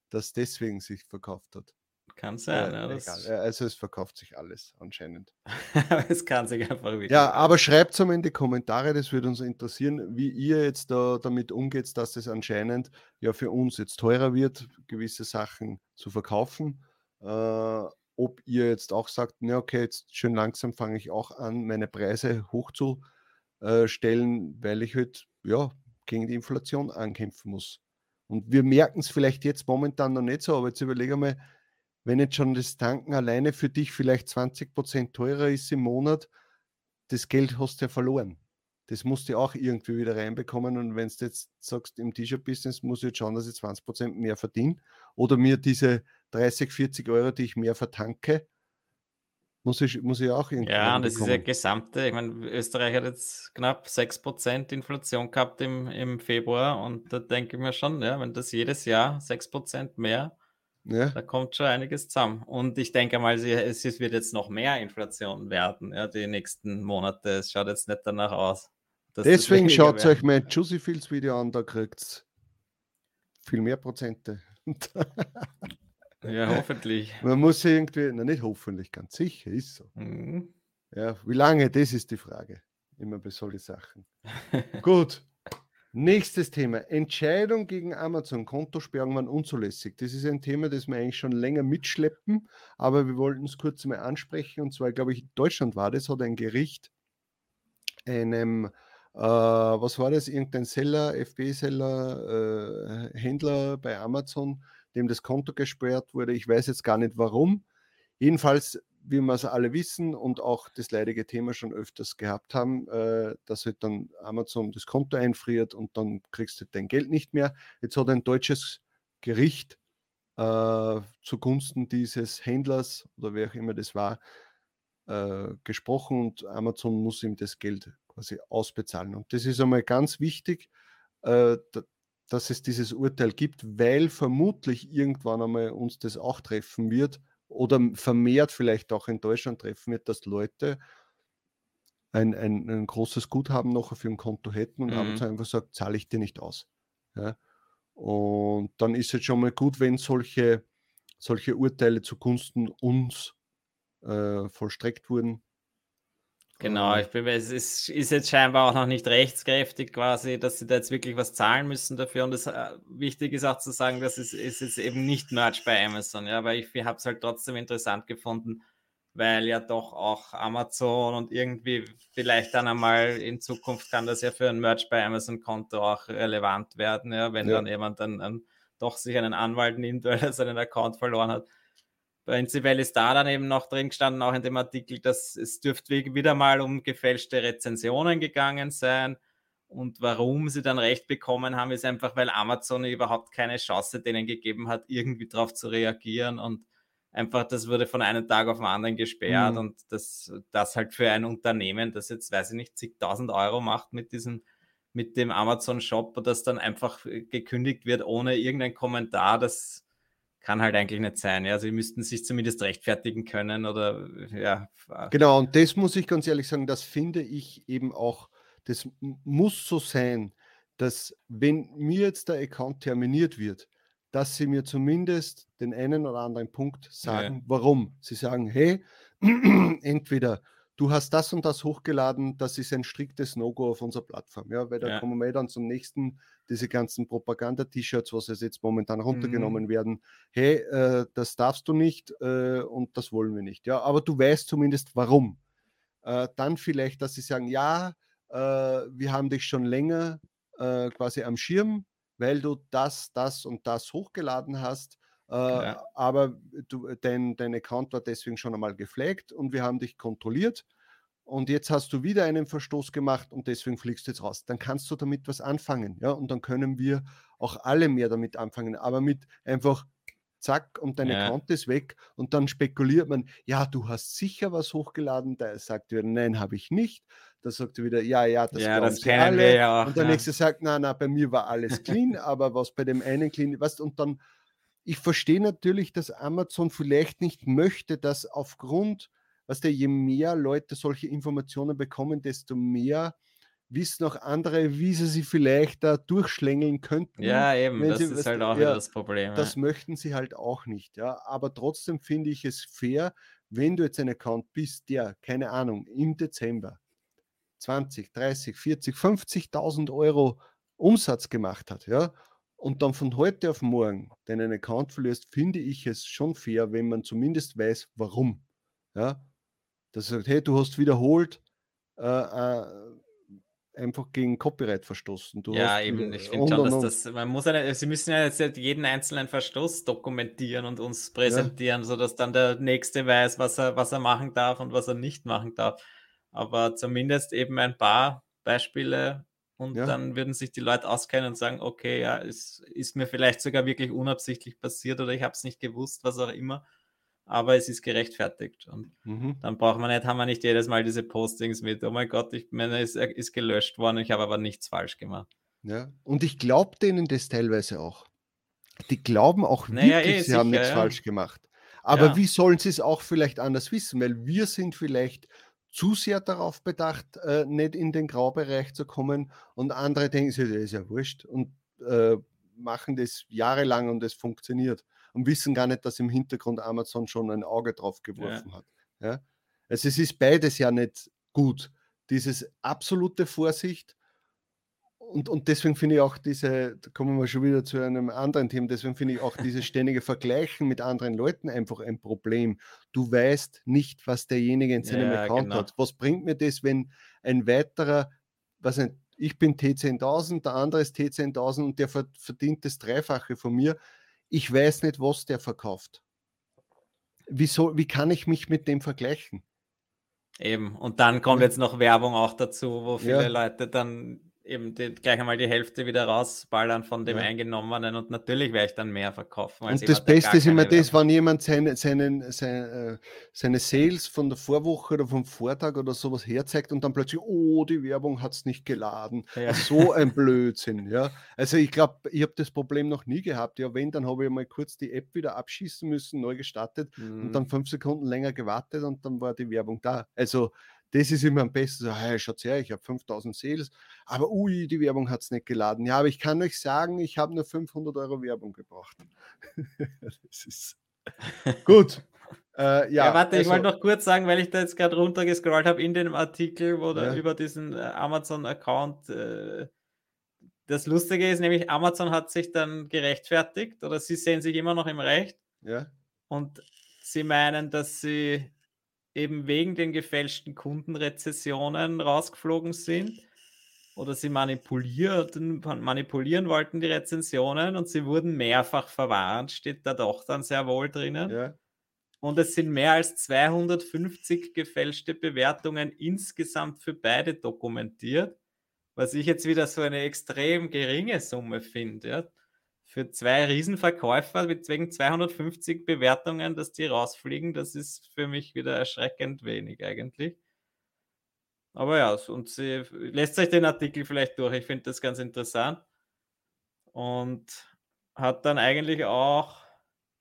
A: dass deswegen sich verkauft hat.
C: Kann sein,
A: ja.
C: egal.
A: Also es verkauft sich alles anscheinend.
C: es kann sich einfach
A: wieder. Ja, aber schreibt es mal in die Kommentare, das würde uns interessieren, wie ihr jetzt da damit umgeht, dass es anscheinend ja für uns jetzt teurer wird, gewisse Sachen zu verkaufen. Äh, ob ihr jetzt auch sagt, na okay, jetzt schön langsam fange ich auch an, meine Preise hochzustellen, weil ich halt ja gegen die Inflation ankämpfen muss. Und wir merken es vielleicht jetzt momentan noch nicht so, aber jetzt überlege mal, wenn jetzt schon das Tanken alleine für dich vielleicht 20 Prozent teurer ist im Monat, das Geld hast du ja verloren. Das musst du auch irgendwie wieder reinbekommen. Und wenn du jetzt sagst, im T-Shirt-Business muss ich jetzt schauen, dass ich 20 Prozent mehr verdiene oder mir diese 30, 40 Euro, die ich mehr vertanke, muss ich, muss ich auch irgendwie.
C: Ja, und das ist ja gesamte. Ich meine, Österreich hat jetzt knapp 6% Inflation gehabt im, im Februar und da denke ich mir schon, ja, wenn das jedes Jahr 6% mehr ja. Da kommt schon einiges zusammen. Und ich denke mal, es wird jetzt noch mehr Inflation werden, ja, die nächsten Monate. Es schaut jetzt nicht danach aus.
A: Deswegen schaut euch mein Juicy Fields Video an, da kriegt es viel mehr Prozente.
C: ja, hoffentlich.
A: Man muss irgendwie, na nicht hoffentlich, ganz sicher, ist so. Mhm. Ja, wie lange, das ist die Frage. Immer bei solchen Sachen. Gut. Nächstes Thema. Entscheidung gegen Amazon. Kontosperrung waren unzulässig. Das ist ein Thema, das wir eigentlich schon länger mitschleppen, aber wir wollten es kurz mal ansprechen. Und zwar, glaube ich, in Deutschland war das, hat ein Gericht einem, äh, was war das, irgendein Seller, FB-Seller, äh, Händler bei Amazon, dem das Konto gesperrt wurde. Ich weiß jetzt gar nicht warum. Jedenfalls wie wir es alle wissen und auch das leidige Thema schon öfters gehabt haben, äh, dass halt dann Amazon das Konto einfriert und dann kriegst du dein Geld nicht mehr. Jetzt hat ein deutsches Gericht äh, zugunsten dieses Händlers oder wer auch immer das war, äh, gesprochen und Amazon muss ihm das Geld quasi ausbezahlen. Und das ist einmal ganz wichtig, äh, dass es dieses Urteil gibt, weil vermutlich irgendwann einmal uns das auch treffen wird oder vermehrt vielleicht auch in Deutschland treffen wird, dass Leute ein, ein, ein großes Guthaben noch auf ihrem Konto hätten und mhm. haben einfach gesagt, zahle ich dir nicht aus. Ja? Und dann ist es schon mal gut, wenn solche, solche Urteile zugunsten uns äh, vollstreckt wurden,
C: Genau, ich bin, es ist, ist, jetzt scheinbar auch noch nicht rechtskräftig quasi, dass sie da jetzt wirklich was zahlen müssen dafür. Und es äh, wichtig ist auch zu sagen, dass es ist jetzt eben nicht Merch bei Amazon, ja, weil ich, habe es halt trotzdem interessant gefunden, weil ja doch auch Amazon und irgendwie vielleicht dann einmal in Zukunft kann das ja für ein Merch bei Amazon Konto auch relevant werden, ja, wenn ja. dann jemand dann, dann doch sich einen Anwalt nimmt, weil er seinen Account verloren hat. Prinzipiell ist da dann eben noch drin gestanden, auch in dem Artikel, dass es dürfte wieder mal um gefälschte Rezensionen gegangen sein. Und warum sie dann recht bekommen haben, ist einfach, weil Amazon überhaupt keine Chance denen gegeben hat, irgendwie darauf zu reagieren. Und einfach, das wurde von einem Tag auf den anderen gesperrt. Mhm. Und das, das halt für ein Unternehmen, das jetzt, weiß ich nicht, zigtausend Euro macht mit diesem, mit dem Amazon-Shop, das dann einfach gekündigt wird ohne irgendeinen Kommentar, das kann halt eigentlich nicht sein. Ja? Sie müssten sich zumindest rechtfertigen können oder ja.
A: Genau, und das muss ich ganz ehrlich sagen, das finde ich eben auch, das muss so sein, dass wenn mir jetzt der Account terminiert wird, dass sie mir zumindest den einen oder anderen Punkt sagen, ja. warum. Sie sagen, hey, entweder du hast das und das hochgeladen, das ist ein striktes No-Go auf unserer Plattform. Ja, weil da ja. kommen wir dann zum nächsten, diese ganzen Propaganda-T-Shirts, was jetzt momentan runtergenommen mhm. werden. Hey, äh, das darfst du nicht äh, und das wollen wir nicht. Ja, aber du weißt zumindest warum. Äh, dann vielleicht, dass sie sagen, ja, äh, wir haben dich schon länger äh, quasi am Schirm, weil du das, das und das hochgeladen hast. Äh, aber du, dein, dein Account war deswegen schon einmal geflaggt und wir haben dich kontrolliert und jetzt hast du wieder einen Verstoß gemacht und deswegen fliegst du jetzt raus. Dann kannst du damit was anfangen, ja, und dann können wir auch alle mehr damit anfangen, aber mit einfach zack und dein ja. Account ist weg und dann spekuliert man, ja, du hast sicher was hochgeladen, da sagt wieder, nein, habe ich nicht. Da sagt er wieder, ja, ja, das,
C: ja, das kennen alle. wir ja
A: auch. Und der ja. nächste sagt, na, na, bei mir war alles clean, aber was bei dem einen clean, weißt und dann ich verstehe natürlich, dass Amazon vielleicht nicht möchte, dass aufgrund, weißt du, je mehr Leute solche Informationen bekommen, desto mehr wissen auch andere, wie sie sie vielleicht da durchschlängeln könnten.
C: Ja, eben, das
A: sie,
C: ist halt auch
A: ja,
C: wieder das Problem.
A: Das
C: ja.
A: möchten sie halt auch nicht, ja. Aber trotzdem finde ich es fair, wenn du jetzt ein Account bist, der, keine Ahnung, im Dezember 20, 30, 40, 50.000 Euro Umsatz gemacht hat, ja, und dann von heute auf morgen deinen Account verlierst, finde ich es schon fair, wenn man zumindest weiß, warum. Ja, das sagt, hey, du hast wiederholt äh, äh, einfach gegen Copyright verstoßen. Du
C: ja, eben. Ich finde schon, dass das, man muss eine, sie müssen ja jetzt jeden einzelnen Verstoß dokumentieren und uns präsentieren, ja. sodass dann der Nächste weiß, was er, was er machen darf und was er nicht machen darf. Aber zumindest eben ein paar Beispiele und ja. dann würden sich die Leute auskennen und sagen, okay, ja, es ist mir vielleicht sogar wirklich unabsichtlich passiert oder ich habe es nicht gewusst, was auch immer aber es ist gerechtfertigt. Und mhm. dann braucht man nicht, haben wir nicht jedes Mal diese Postings mit, oh mein Gott, ich meine, es ist gelöscht worden, ich habe aber nichts falsch gemacht.
A: Ja, und ich glaube denen das teilweise auch. Die glauben auch naja, wirklich, eh, sie sicher, haben nichts ja. falsch gemacht. Aber ja. wie sollen sie es auch vielleicht anders wissen? Weil wir sind vielleicht zu sehr darauf bedacht, äh, nicht in den Graubereich zu kommen und andere denken sich, das ist ja wurscht und äh, machen das jahrelang und es funktioniert und wissen gar nicht, dass im Hintergrund Amazon schon ein Auge drauf geworfen ja. hat. Ja? Also es ist beides ja nicht gut. Dieses absolute Vorsicht und, und deswegen finde ich auch diese, da kommen wir schon wieder zu einem anderen Thema, deswegen finde ich auch dieses ständige Vergleichen mit anderen Leuten einfach ein Problem. Du weißt nicht, was derjenige in seinem ja, Account genau. hat. Was bringt mir das, wenn ein weiterer, was nicht, ich bin T10.000, der andere ist T10.000 und der verdient das Dreifache von mir ich weiß nicht, was der verkauft. Wie, soll, wie kann ich mich mit dem vergleichen?
C: Eben, und dann kommt jetzt noch Werbung auch dazu, wo viele ja. Leute dann eben die, gleich einmal die Hälfte wieder rausballern von dem ja. Eingenommenen und natürlich werde ich dann mehr verkaufen.
A: und das Beste ist immer das, wenn jemand seine, seinen, seine, äh, seine Sales von der Vorwoche oder vom Vortag oder sowas herzeigt und dann plötzlich, oh, die Werbung hat es nicht geladen. Ja. So ein Blödsinn. Ja. Also ich glaube, ich habe das Problem noch nie gehabt. Ja, wenn, dann habe ich mal kurz die App wieder abschießen müssen, neu gestartet mhm. und dann fünf Sekunden länger gewartet und dann war die Werbung da. Also das ist immer am besten. So, hey, schaut her, ich habe 5000 Sales, aber ui, die Werbung hat es nicht geladen. Ja, aber ich kann euch sagen, ich habe nur 500 Euro Werbung gebraucht. das ist gut.
C: Äh, ja, ja, warte, also, ich wollte noch kurz sagen, weil ich da jetzt gerade runtergescrollt habe in dem Artikel, wo ja. über diesen äh, Amazon-Account. Äh, das Lustige ist nämlich, Amazon hat sich dann gerechtfertigt oder sie sehen sich immer noch im Recht.
A: Ja.
C: Und sie meinen, dass sie eben wegen den gefälschten Kundenrezessionen rausgeflogen sind oder sie manipulierten, manipulieren wollten die Rezensionen und sie wurden mehrfach verwarnt, steht da doch dann sehr wohl drinnen. Ja. Und es sind mehr als 250 gefälschte Bewertungen insgesamt für beide dokumentiert, was ich jetzt wieder so eine extrem geringe Summe finde. Ja für zwei Riesenverkäufer mit wegen 250 Bewertungen, dass die rausfliegen, das ist für mich wieder erschreckend wenig eigentlich. Aber ja, und sie lässt sich den Artikel vielleicht durch. Ich finde das ganz interessant. Und hat dann eigentlich auch,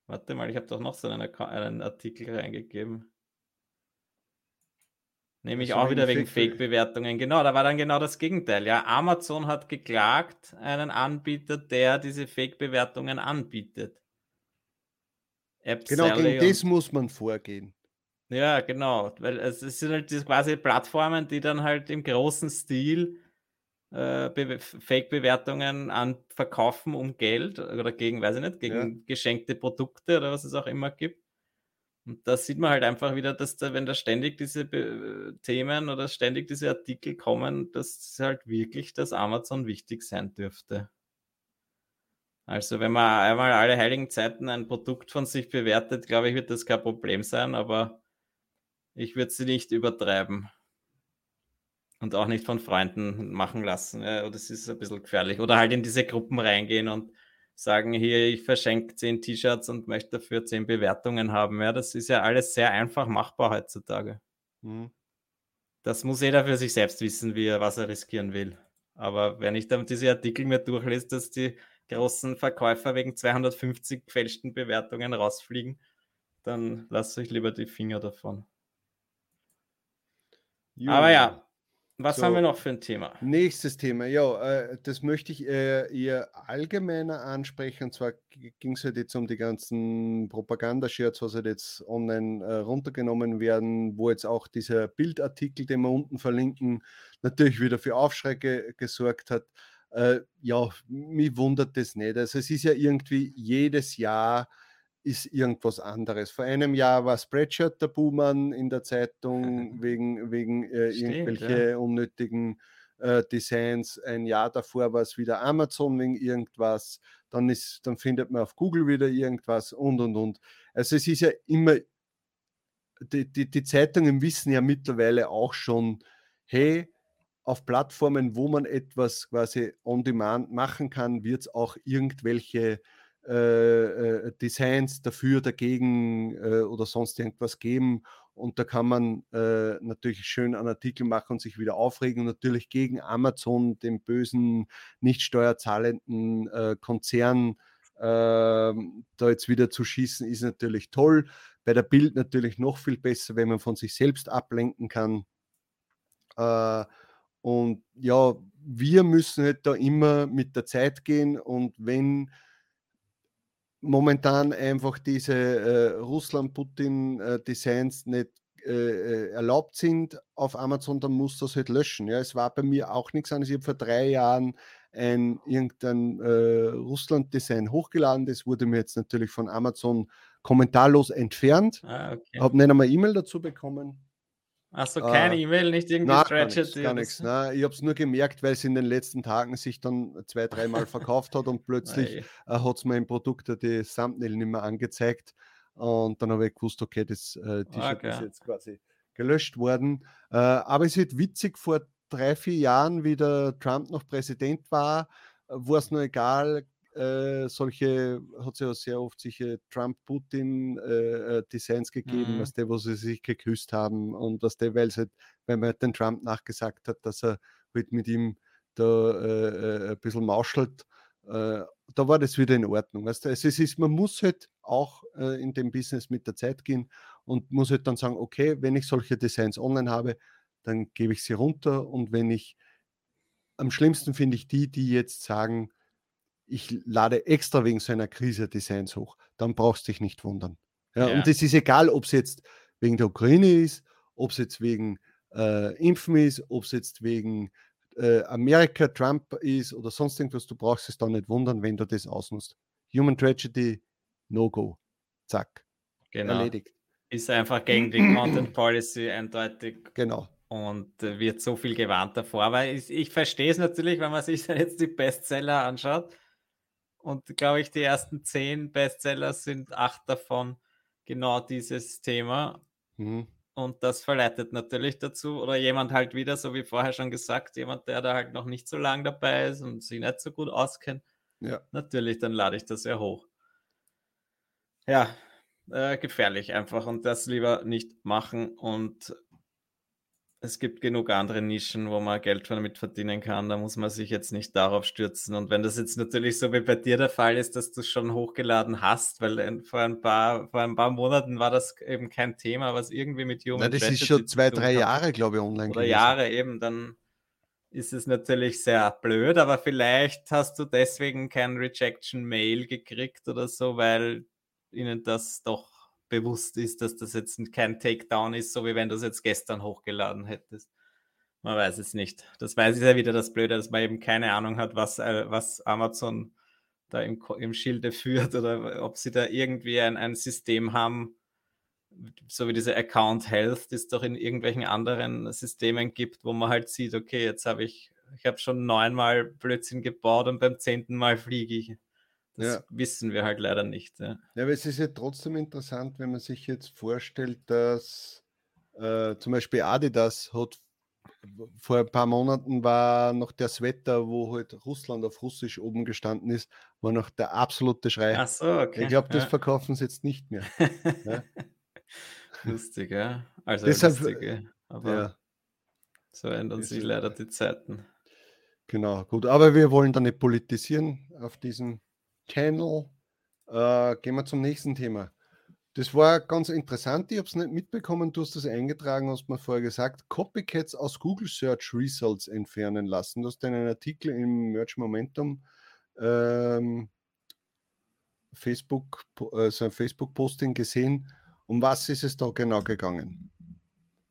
C: warte mal, ich habe doch noch so einen, einen Artikel reingegeben. Nämlich auch wieder wegen Fake-Bewertungen. Genau, da war dann genau das Gegenteil. Ja, Amazon hat geklagt, einen Anbieter, der diese Fake-Bewertungen anbietet.
A: App genau, gegen das muss man vorgehen.
C: Ja, genau, weil es sind halt quasi Plattformen, die dann halt im großen Stil äh, Fake-Bewertungen verkaufen um Geld oder gegen, weiß ich nicht, gegen ja. geschenkte Produkte oder was es auch immer gibt. Und da sieht man halt einfach wieder, dass da, wenn da ständig diese Be Themen oder ständig diese Artikel kommen, dass halt wirklich das Amazon wichtig sein dürfte. Also wenn man einmal alle heiligen Zeiten ein Produkt von sich bewertet, glaube ich, wird das kein Problem sein, aber ich würde sie nicht übertreiben. Und auch nicht von Freunden machen lassen. Ja, das ist ein bisschen gefährlich. Oder halt in diese Gruppen reingehen und sagen, hier, ich verschenke zehn T-Shirts und möchte dafür zehn Bewertungen haben. Ja, das ist ja alles sehr einfach machbar heutzutage. Mhm. Das muss jeder für sich selbst wissen, wie er was er riskieren will. Aber wenn ich dann diese Artikel mir durchlese, dass die großen Verkäufer wegen 250 gefälschten Bewertungen rausfliegen, dann lasse ich lieber die Finger davon. Aber ja, was so, haben wir noch für ein Thema?
A: Nächstes Thema, ja, äh, das möchte ich äh, eher allgemeiner ansprechen. Und zwar ging es halt jetzt um die ganzen Propagandashirts, was halt jetzt online äh, runtergenommen werden, wo jetzt auch dieser Bildartikel, den wir unten verlinken, natürlich wieder für Aufschrei ge gesorgt hat. Äh, ja, mich wundert das nicht. Also es ist ja irgendwie jedes Jahr ist irgendwas anderes. Vor einem Jahr war Spreadshirt der Buhmann in der Zeitung wegen, wegen äh, Stimmt, irgendwelche ja. unnötigen äh, Designs. Ein Jahr davor war es wieder Amazon wegen irgendwas. Dann, ist, dann findet man auf Google wieder irgendwas und und und. Also es ist ja immer, die, die, die Zeitungen wissen ja mittlerweile auch schon, hey, auf Plattformen, wo man etwas quasi on demand machen kann, wird es auch irgendwelche äh, äh, Designs dafür, dagegen äh, oder sonst irgendwas geben. Und da kann man äh, natürlich schön einen Artikel machen und sich wieder aufregen. Und natürlich gegen Amazon, den bösen, nicht steuerzahlenden äh, Konzern, ähm, da jetzt wieder zu schießen, ist natürlich toll. Bei der Bild natürlich noch viel besser, wenn man von sich selbst ablenken kann. Äh, und ja, wir müssen halt da immer mit der Zeit gehen und wenn momentan einfach diese äh, Russland-Putin-Designs äh, nicht äh, äh, erlaubt sind auf Amazon, dann muss das halt löschen. Ja, es war bei mir auch nichts anderes. Ich habe vor drei Jahren ein irgendein äh, Russland-Design hochgeladen. Das wurde mir jetzt natürlich von Amazon kommentarlos entfernt. Ah, okay. Habe nicht einmal E-Mail dazu bekommen.
C: Achso, keine äh, E-Mail, nicht irgendwie
A: Stretched? Gar nichts. Ich habe es nur gemerkt, weil es in den letzten Tagen sich dann zwei, dreimal verkauft hat und plötzlich äh, hat es mein Produkt die Thumbnail nicht mehr angezeigt. Und dann habe ich gewusst, okay, das äh, T-Shirt okay. ist jetzt quasi gelöscht worden. Äh, aber es wird witzig, vor drei, vier Jahren, wie der Trump noch Präsident war, war es nur egal, äh, solche, hat es ja sehr oft solche Trump-Putin-Designs äh, äh gegeben, mhm. was der, wo sie sich geküsst haben und was der, weil, halt, weil man halt den Trump nachgesagt hat, dass er halt mit ihm da äh, äh ein bisschen mauschelt. da war das wieder in Ordnung. Weißt du? also es ist, man muss halt auch in dem Business mit der Zeit gehen und muss halt dann sagen, okay, wenn ich solche Designs online habe, dann gebe ich sie runter und wenn ich am schlimmsten finde ich die, die jetzt sagen, ich lade extra wegen so einer Krise Designs hoch, dann brauchst du dich nicht wundern. Ja, ja. Und es ist egal, ob es jetzt wegen der Ukraine ist, ob es jetzt wegen äh, Impfen ist, ob es jetzt wegen äh, Amerika, Trump ist oder sonst irgendwas, du brauchst es dann nicht wundern, wenn du das ausnutzt. Human Tragedy, no go. Zack.
C: Genau. Erledigt. Ist einfach gegen die Content Policy eindeutig.
A: Genau.
C: Und äh, wird so viel gewarnt davor. weil ich, ich verstehe es natürlich, wenn man sich jetzt die Bestseller anschaut und glaube ich, die ersten zehn Bestseller sind acht davon genau dieses Thema. Mhm. Und das verleitet natürlich dazu. Oder jemand halt wieder, so wie vorher schon gesagt, jemand, der da halt noch nicht so lange dabei ist und sich nicht so gut auskennt. Ja. Natürlich, dann lade ich das ja hoch. Ja, äh, gefährlich einfach und das lieber nicht machen. Und es gibt genug andere Nischen, wo man Geld damit verdienen kann. Da muss man sich jetzt nicht darauf stürzen. Und wenn das jetzt natürlich so wie bei dir der Fall ist, dass du es schon hochgeladen hast, weil vor ein paar, vor ein paar Monaten war das eben kein Thema, was irgendwie mit
A: Human Nein, das ist schon zwei, drei Jahre, glaube ich, online.
C: Oder gewesen. Jahre eben, dann ist es natürlich sehr blöd, aber vielleicht hast du deswegen kein Rejection-Mail gekriegt oder so, weil ihnen das doch bewusst ist, dass das jetzt kein Takedown ist, so wie wenn du es jetzt gestern hochgeladen hättest. Man weiß es nicht. Das weiß ich ja wieder das Blöde, dass man eben keine Ahnung hat, was, äh, was Amazon da im, im Schilde führt oder ob sie da irgendwie ein, ein System haben, so wie diese Account Health, die es doch in irgendwelchen anderen Systemen gibt, wo man halt sieht, okay, jetzt habe ich, ich habe schon neunmal Blödsinn gebaut und beim zehnten Mal fliege ich. Das ja. wissen wir halt leider nicht. Ja.
A: ja, aber es ist ja trotzdem interessant, wenn man sich jetzt vorstellt, dass äh, zum Beispiel Adidas hat vor ein paar Monaten war noch der Sweater, wo halt Russland auf Russisch oben gestanden ist, war noch der absolute Schrei.
C: Ach so, okay.
A: Ich glaube, das ja. verkaufen sie jetzt nicht mehr.
C: ja? Lustig, ja. Also
A: Deshalb,
C: lustig, aber ja. so ändern sich leider die Zeiten.
A: Genau, gut. Aber wir wollen da nicht politisieren auf diesem Channel. Äh, gehen wir zum nächsten Thema. Das war ganz interessant. Ich habe es nicht mitbekommen. Du hast das eingetragen, hast mir vorher gesagt. Copycats aus Google Search Results entfernen lassen. Du hast einen Artikel im Merch Momentum ähm, Facebook, also ein Facebook-Posting gesehen. Um was ist es da genau gegangen?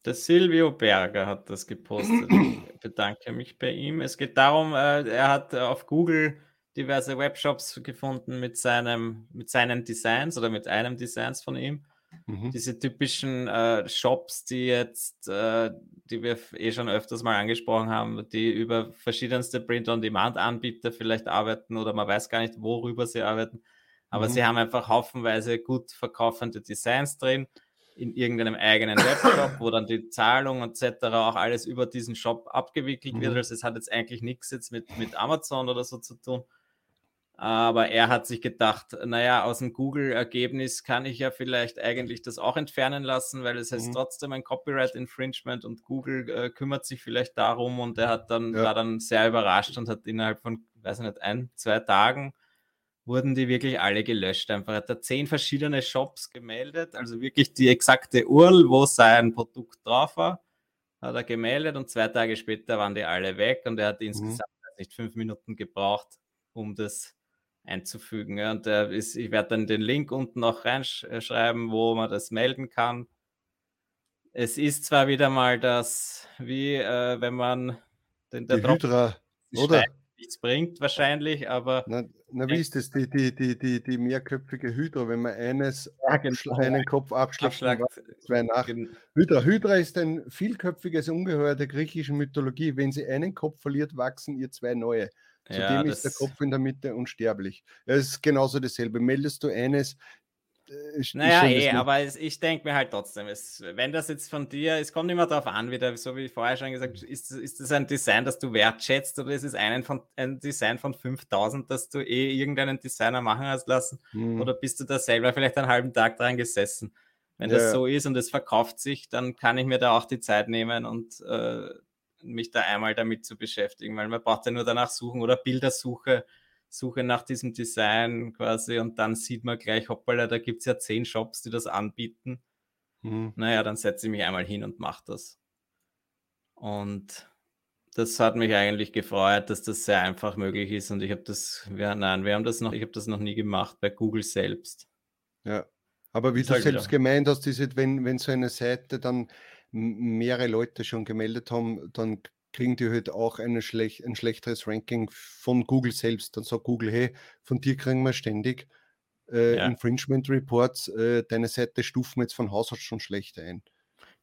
C: Der Silvio Berger hat das gepostet. ich bedanke mich bei ihm. Es geht darum, äh, er hat auf Google diverse Webshops gefunden mit, seinem, mit seinen Designs oder mit einem Designs von ihm. Mhm. Diese typischen äh, Shops, die jetzt, äh, die wir eh schon öfters mal angesprochen haben, die über verschiedenste Print-on-Demand-Anbieter vielleicht arbeiten oder man weiß gar nicht, worüber sie arbeiten. Aber mhm. sie haben einfach haufenweise gut verkaufende Designs drin in irgendeinem eigenen Webshop, wo dann die Zahlung etc. auch alles über diesen Shop abgewickelt mhm. wird. Also es hat jetzt eigentlich nichts jetzt mit, mit Amazon oder so zu tun. Aber er hat sich gedacht, naja, aus dem Google-Ergebnis kann ich ja vielleicht eigentlich das auch entfernen lassen, weil es heißt mhm. trotzdem ein Copyright-Infringement und Google äh, kümmert sich vielleicht darum und er hat dann, ja. war dann sehr überrascht und hat innerhalb von, weiß ich nicht, ein, zwei Tagen wurden die wirklich alle gelöscht. Einfach hat er zehn verschiedene Shops gemeldet, also wirklich die exakte URL, wo sein Produkt drauf war, hat er gemeldet und zwei Tage später waren die alle weg und er hat mhm. insgesamt nicht fünf Minuten gebraucht, um das einzufügen. Ja. Und äh, ist, ich werde dann den Link unten noch reinschreiben, wo man das melden kann. Es ist zwar wieder mal das, wie äh, wenn man den
A: der die Hydra, oder?
C: nichts bringt wahrscheinlich, aber.
A: Na, na wie ist das, die, die, die, die, die mehrköpfige Hydra, wenn man eines genau. einen Kopf abschlagt, zwei nach. Hydra. Hydra ist ein vielköpfiges Ungeheuer der griechischen Mythologie. Wenn sie einen Kopf verliert, wachsen ihr zwei neue. Zudem ja, ist der Kopf in der Mitte unsterblich. Es ist genauso dasselbe. Meldest du eines,
C: äh, naja, eh, aber ich denke mir halt trotzdem, es, wenn das jetzt von dir, es kommt immer darauf an, wieder, so wie vorher schon gesagt, ist, ist das ein Design, das du wertschätzt oder ist es einen von, ein Design von 5000, das du eh irgendeinen Designer machen hast lassen hm. oder bist du da selber vielleicht einen halben Tag dran gesessen? Wenn ja. das so ist und es verkauft sich, dann kann ich mir da auch die Zeit nehmen und äh, mich da einmal damit zu beschäftigen, weil man braucht ja nur danach suchen oder Bildersuche, Suche nach diesem Design quasi und dann sieht man gleich, hoppala, da gibt es ja zehn Shops, die das anbieten. Mhm. Naja, dann setze ich mich einmal hin und mache das. Und das hat mich eigentlich gefreut, dass das sehr einfach möglich ist und ich habe das, wir, nein, wir haben das noch, ich habe das noch nie gemacht bei Google selbst.
A: Ja, aber wie das du halt selbst wieder. gemeint hast, ist, wenn, wenn so eine Seite dann mehrere Leute schon gemeldet haben, dann kriegen die halt auch schlech ein schlechteres Ranking von Google selbst. Dann sagt Google, hey, von dir kriegen wir ständig äh, ja. Infringement Reports, äh, deine Seite stufen wir jetzt von Haus aus schon schlechter ein.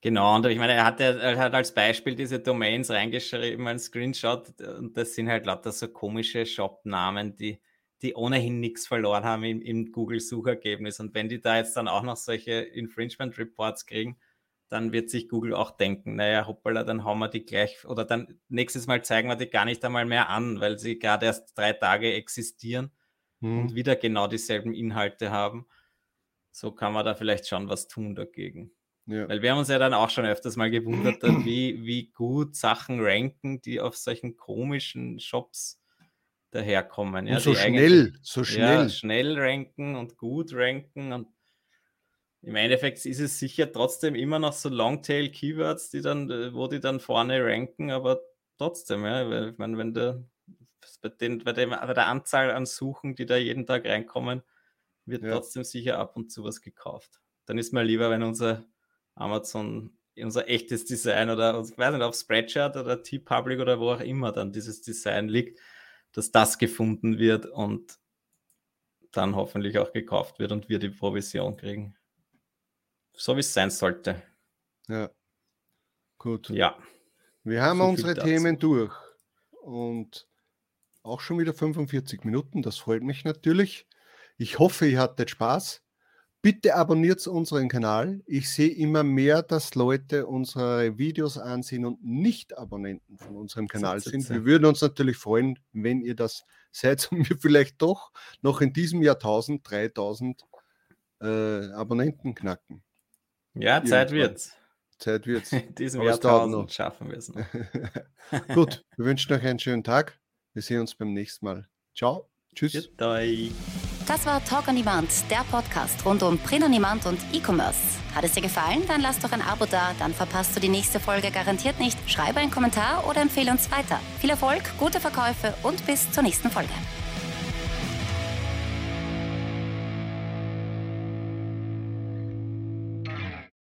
C: Genau, und ich meine, er hat, er hat als Beispiel diese Domains reingeschrieben, ein Screenshot, und das sind halt lauter so komische Shop-Namen, die, die ohnehin nichts verloren haben im, im Google-Suchergebnis. Und wenn die da jetzt dann auch noch solche Infringement Reports kriegen, dann wird sich Google auch denken, naja, hoppala, dann hauen wir die gleich oder dann nächstes Mal zeigen wir die gar nicht einmal mehr an, weil sie gerade erst drei Tage existieren hm. und wieder genau dieselben Inhalte haben. So kann man da vielleicht schon was tun dagegen. Ja. Weil wir haben uns ja dann auch schon öfters mal gewundert, wie, wie gut Sachen ranken, die auf solchen komischen Shops daherkommen. Ja,
A: so schnell, so schnell.
C: Ja, schnell ranken und gut ranken und im Endeffekt ist es sicher trotzdem immer noch so Longtail-Keywords, die dann, äh, wo die dann vorne ranken, aber trotzdem, ja, ich meine, wenn der bei, den, bei, dem, bei der Anzahl an Suchen, die da jeden Tag reinkommen, wird ja. trotzdem sicher ab und zu was gekauft. Dann ist mir lieber, wenn unser Amazon, unser echtes Design oder ich weiß nicht, auf Spreadshirt oder T-Public oder wo auch immer dann dieses Design liegt, dass das gefunden wird und dann hoffentlich auch gekauft wird und wir die Provision kriegen so wie es sein sollte.
A: Ja. Gut.
C: Ja.
A: Wir haben so unsere Themen durch. Und auch schon wieder 45 Minuten. Das freut mich natürlich. Ich hoffe, ihr hattet Spaß. Bitte abonniert unseren Kanal. Ich sehe immer mehr, dass Leute unsere Videos ansehen und nicht Abonnenten von unserem Kanal sind. Wir würden uns natürlich freuen, wenn ihr das seid und wir vielleicht doch noch in diesem Jahrtausend 3000 äh, Abonnenten knacken.
C: Ja, Zeit wird's.
A: Zeit wird's.
C: In diesem Jahrtausend schaffen wir es noch.
A: Gut, wir wünschen euch einen schönen Tag. Wir sehen uns beim nächsten Mal. Ciao. Tschüss.
C: Tschüss.
B: Das war Talk on Demand, der Podcast rund um Print on Demand und E-Commerce. Hat es dir gefallen? Dann lass doch ein Abo da, dann verpasst du die nächste Folge garantiert nicht. Schreibe einen Kommentar oder empfehle uns weiter. Viel Erfolg, gute Verkäufe und bis zur nächsten Folge.